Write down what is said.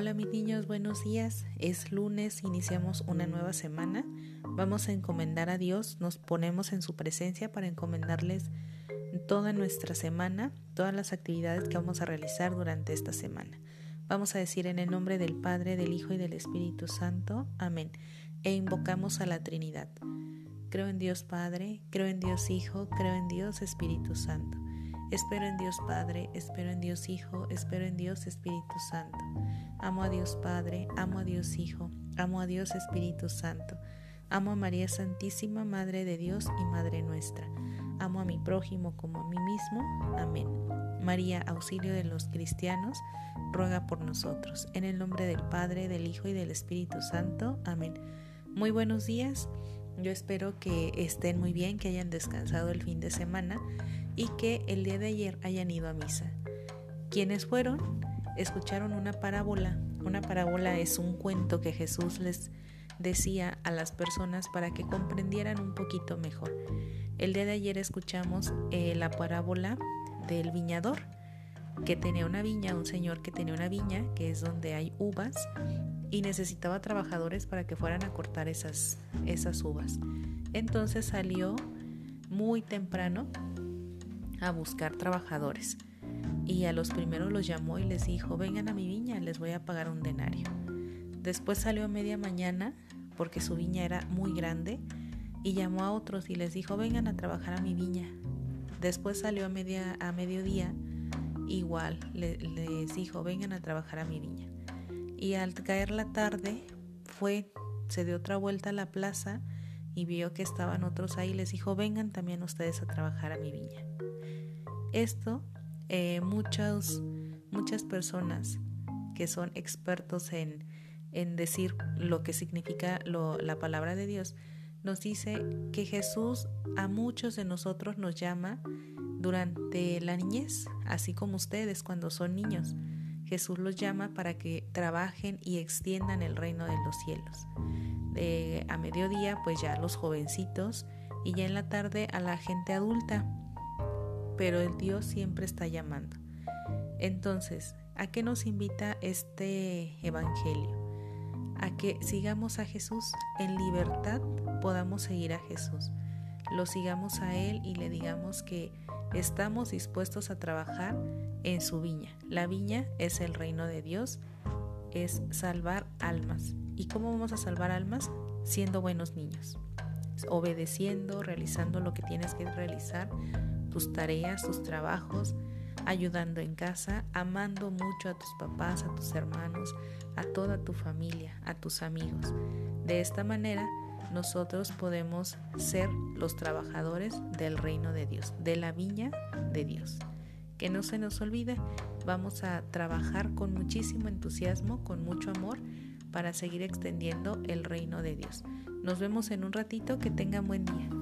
Hola mis niños, buenos días. Es lunes, iniciamos una nueva semana. Vamos a encomendar a Dios, nos ponemos en su presencia para encomendarles toda nuestra semana, todas las actividades que vamos a realizar durante esta semana. Vamos a decir en el nombre del Padre, del Hijo y del Espíritu Santo. Amén. E invocamos a la Trinidad. Creo en Dios Padre, creo en Dios Hijo, creo en Dios Espíritu Santo. Espero en Dios Padre, espero en Dios Hijo, espero en Dios Espíritu Santo. Amo a Dios Padre, amo a Dios Hijo, amo a Dios Espíritu Santo. Amo a María Santísima, Madre de Dios y Madre nuestra. Amo a mi prójimo como a mí mismo. Amén. María, auxilio de los cristianos, ruega por nosotros. En el nombre del Padre, del Hijo y del Espíritu Santo. Amén. Muy buenos días. Yo espero que estén muy bien, que hayan descansado el fin de semana y que el día de ayer hayan ido a misa. Quienes fueron, escucharon una parábola. Una parábola es un cuento que Jesús les decía a las personas para que comprendieran un poquito mejor. El día de ayer escuchamos eh, la parábola del viñador, que tenía una viña, un señor que tenía una viña, que es donde hay uvas, y necesitaba trabajadores para que fueran a cortar esas, esas uvas. Entonces salió muy temprano a buscar trabajadores. Y a los primeros los llamó y les dijo, vengan a mi viña, les voy a pagar un denario. Después salió a media mañana, porque su viña era muy grande, y llamó a otros y les dijo, vengan a trabajar a mi viña. Después salió a, media, a mediodía, igual, les dijo, vengan a trabajar a mi viña. Y al caer la tarde, fue, se dio otra vuelta a la plaza y vio que estaban otros ahí y les dijo, vengan también ustedes a trabajar a mi viña. Esto, eh, muchas, muchas personas que son expertos en, en decir lo que significa la palabra de Dios, nos dice que Jesús a muchos de nosotros nos llama durante la niñez, así como ustedes cuando son niños. Jesús los llama para que trabajen y extiendan el reino de los cielos. De, a mediodía, pues ya los jovencitos y ya en la tarde a la gente adulta pero el Dios siempre está llamando. Entonces, ¿a qué nos invita este Evangelio? A que sigamos a Jesús en libertad, podamos seguir a Jesús. Lo sigamos a Él y le digamos que estamos dispuestos a trabajar en su viña. La viña es el reino de Dios, es salvar almas. ¿Y cómo vamos a salvar almas? Siendo buenos niños, obedeciendo, realizando lo que tienes que realizar tus tareas, tus trabajos, ayudando en casa, amando mucho a tus papás, a tus hermanos, a toda tu familia, a tus amigos. De esta manera, nosotros podemos ser los trabajadores del reino de Dios, de la viña de Dios. Que no se nos olvide, vamos a trabajar con muchísimo entusiasmo, con mucho amor, para seguir extendiendo el reino de Dios. Nos vemos en un ratito, que tengan buen día.